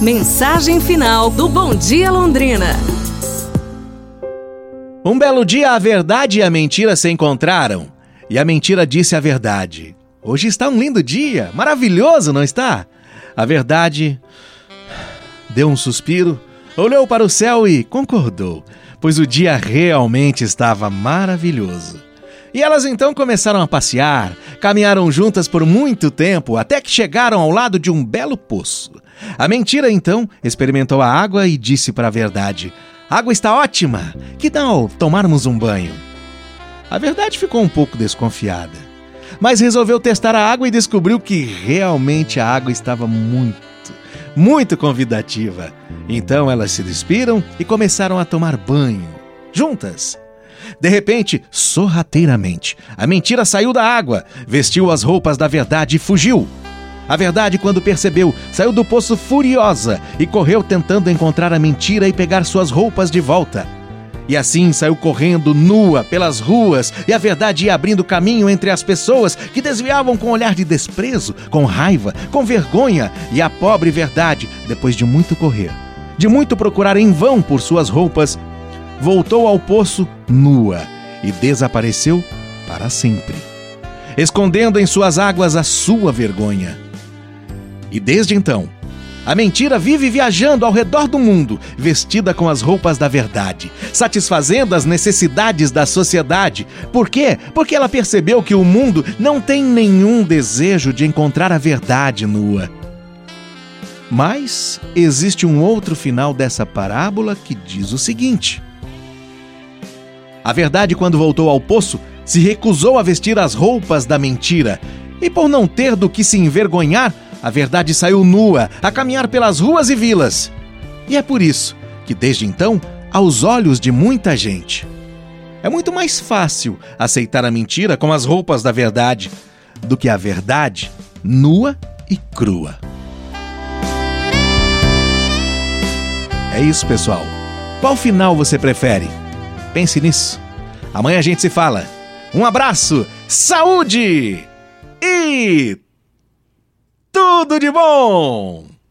Mensagem final do Bom Dia Londrina. Um belo dia a verdade e a mentira se encontraram. E a mentira disse a verdade. Hoje está um lindo dia, maravilhoso, não está? A verdade deu um suspiro, olhou para o céu e concordou, pois o dia realmente estava maravilhoso. E elas então começaram a passear, caminharam juntas por muito tempo até que chegaram ao lado de um belo poço. A mentira então experimentou a água e disse para a verdade: água está ótima, que tal tomarmos um banho? A verdade ficou um pouco desconfiada, mas resolveu testar a água e descobriu que realmente a água estava muito, muito convidativa. Então elas se despiram e começaram a tomar banho, juntas. De repente, sorrateiramente, a mentira saiu da água, vestiu as roupas da verdade e fugiu. A verdade, quando percebeu, saiu do poço furiosa e correu tentando encontrar a mentira e pegar suas roupas de volta. E assim saiu correndo nua pelas ruas, e a verdade ia abrindo caminho entre as pessoas que desviavam com olhar de desprezo, com raiva, com vergonha, e a pobre verdade, depois de muito correr, de muito procurar em vão por suas roupas, voltou ao poço nua e desapareceu para sempre, escondendo em suas águas a sua vergonha. E desde então, a mentira vive viajando ao redor do mundo, vestida com as roupas da verdade, satisfazendo as necessidades da sociedade. Por quê? Porque ela percebeu que o mundo não tem nenhum desejo de encontrar a verdade nua. Mas existe um outro final dessa parábola que diz o seguinte: A verdade, quando voltou ao poço, se recusou a vestir as roupas da mentira, e por não ter do que se envergonhar, a verdade saiu nua a caminhar pelas ruas e vilas. E é por isso que, desde então, aos olhos de muita gente, é muito mais fácil aceitar a mentira com as roupas da verdade do que a verdade nua e crua. É isso, pessoal. Qual final você prefere? Pense nisso. Amanhã a gente se fala. Um abraço, saúde e tudo de bom!